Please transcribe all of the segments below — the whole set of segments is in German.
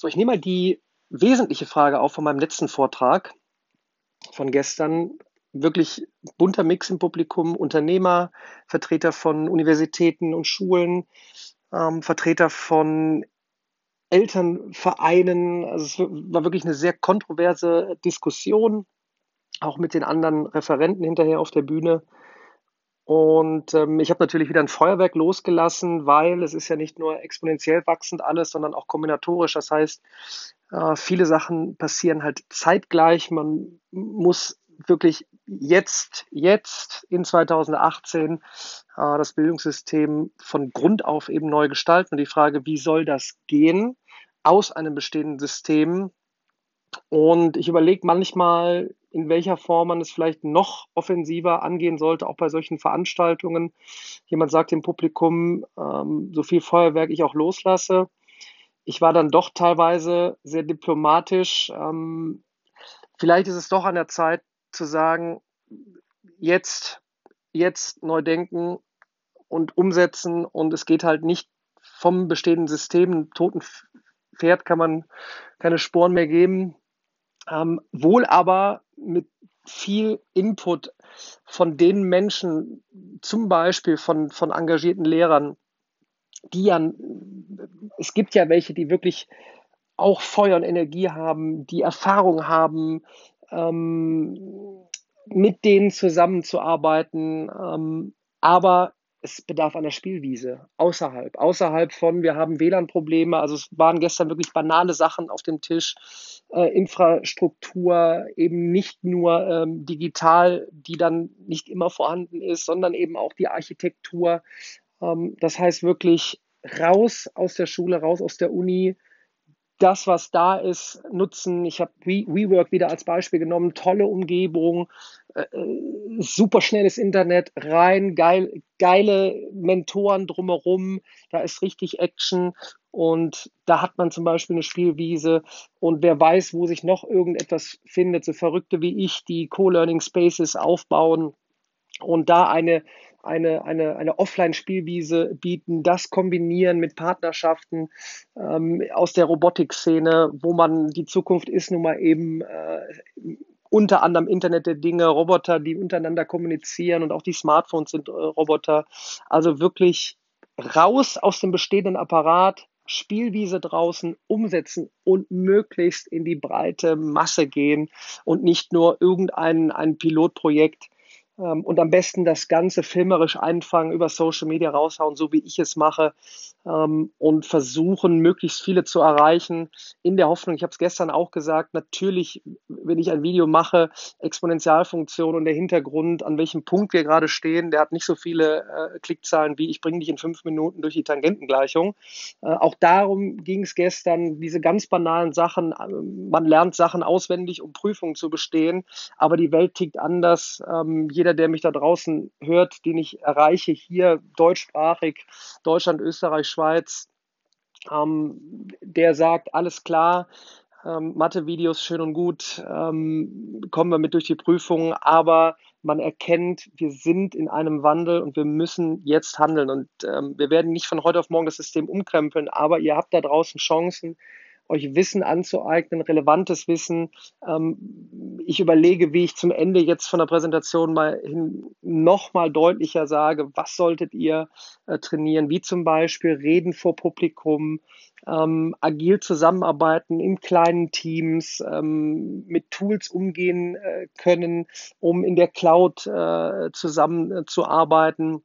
So, ich nehme mal die wesentliche Frage auf von meinem letzten Vortrag von gestern. Wirklich bunter Mix im Publikum, Unternehmer, Vertreter von Universitäten und Schulen, ähm, Vertreter von Elternvereinen. Also es war wirklich eine sehr kontroverse Diskussion, auch mit den anderen Referenten hinterher auf der Bühne. Und ähm, ich habe natürlich wieder ein Feuerwerk losgelassen, weil es ist ja nicht nur exponentiell wachsend alles, sondern auch kombinatorisch. Das heißt, äh, viele Sachen passieren halt zeitgleich. Man muss wirklich jetzt, jetzt in 2018 äh, das Bildungssystem von Grund auf eben neu gestalten. Und die Frage, wie soll das gehen aus einem bestehenden System? Und ich überlege manchmal, in welcher Form man es vielleicht noch offensiver angehen sollte, auch bei solchen Veranstaltungen. Jemand sagt dem Publikum, ähm, so viel Feuerwerk ich auch loslasse. Ich war dann doch teilweise sehr diplomatisch. Ähm, vielleicht ist es doch an der Zeit zu sagen, jetzt, jetzt neu denken und umsetzen. Und es geht halt nicht vom bestehenden System. Toten Pferd kann man keine Sporen mehr geben. Ähm, wohl aber mit viel Input von den Menschen, zum Beispiel von, von engagierten Lehrern, die ja, es gibt ja welche, die wirklich auch Feuer und Energie haben, die Erfahrung haben, ähm, mit denen zusammenzuarbeiten. Ähm, aber es bedarf einer Spielwiese außerhalb, außerhalb von, wir haben WLAN-Probleme, also es waren gestern wirklich banale Sachen auf dem Tisch, äh, Infrastruktur eben nicht nur ähm, digital, die dann nicht immer vorhanden ist, sondern eben auch die Architektur. Ähm, das heißt wirklich raus aus der Schule, raus aus der Uni, das, was da ist, nutzen. Ich habe WeWork wieder als Beispiel genommen. Tolle Umgebung, äh, äh, super schnelles Internet, rein, geil, geile Mentoren drumherum. Da ist richtig Action und da hat man zum Beispiel eine Spielwiese und wer weiß, wo sich noch irgendetwas findet, so Verrückte wie ich, die Co-Learning Spaces aufbauen und da eine eine, eine, eine Offline-Spielwiese bieten, das kombinieren mit Partnerschaften ähm, aus der Robotik-Szene, wo man die Zukunft ist nun mal eben äh, unter anderem Internet der Dinge, Roboter, die untereinander kommunizieren und auch die Smartphones sind äh, Roboter. Also wirklich raus aus dem bestehenden Apparat, Spielwiese draußen umsetzen und möglichst in die breite Masse gehen und nicht nur irgendein ein Pilotprojekt ähm, und am besten das Ganze filmerisch einfangen, über Social Media raushauen, so wie ich es mache ähm, und versuchen, möglichst viele zu erreichen, in der Hoffnung, ich habe es gestern auch gesagt, natürlich, wenn ich ein Video mache, Exponentialfunktion und der Hintergrund, an welchem Punkt wir gerade stehen, der hat nicht so viele äh, Klickzahlen wie ich bringe dich in fünf Minuten durch die Tangentengleichung. Äh, auch darum ging es gestern, diese ganz banalen Sachen, äh, man lernt Sachen auswendig, um Prüfungen zu bestehen, aber die Welt tickt anders. Ähm, jeder, der mich da draußen hört, den ich erreiche, hier deutschsprachig, Deutschland, Österreich, Schweiz, ähm, der sagt, alles klar, ähm, Mathe-Videos schön und gut, ähm, kommen wir mit durch die Prüfungen, aber man erkennt, wir sind in einem Wandel und wir müssen jetzt handeln. Und ähm, wir werden nicht von heute auf morgen das System umkrempeln, aber ihr habt da draußen Chancen, euch Wissen anzueignen, relevantes Wissen. Ähm, ich überlege, wie ich zum Ende jetzt von der Präsentation mal hin noch mal deutlicher sage, was solltet ihr äh, trainieren, wie zum Beispiel Reden vor Publikum, ähm, agil zusammenarbeiten in kleinen Teams, ähm, mit Tools umgehen äh, können, um in der Cloud äh, zusammenzuarbeiten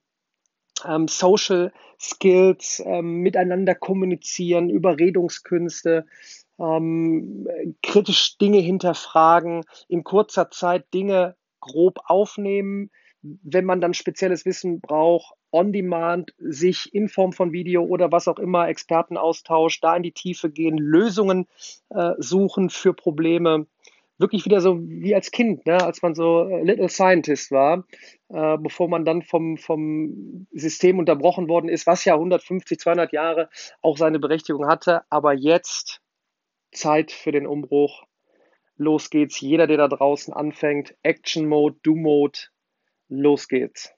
ähm, Social Skills, ähm, miteinander kommunizieren, Überredungskünste, ähm, kritisch Dinge hinterfragen, in kurzer Zeit Dinge grob aufnehmen, wenn man dann spezielles Wissen braucht, on demand, sich in Form von Video oder was auch immer, Expertenaustausch, da in die Tiefe gehen, Lösungen äh, suchen für Probleme wirklich wieder so wie als Kind, ne? als man so äh, Little Scientist war, äh, bevor man dann vom, vom System unterbrochen worden ist, was ja 150, 200 Jahre auch seine Berechtigung hatte. Aber jetzt Zeit für den Umbruch. Los geht's. Jeder, der da draußen anfängt, Action Mode, Do Mode, los geht's.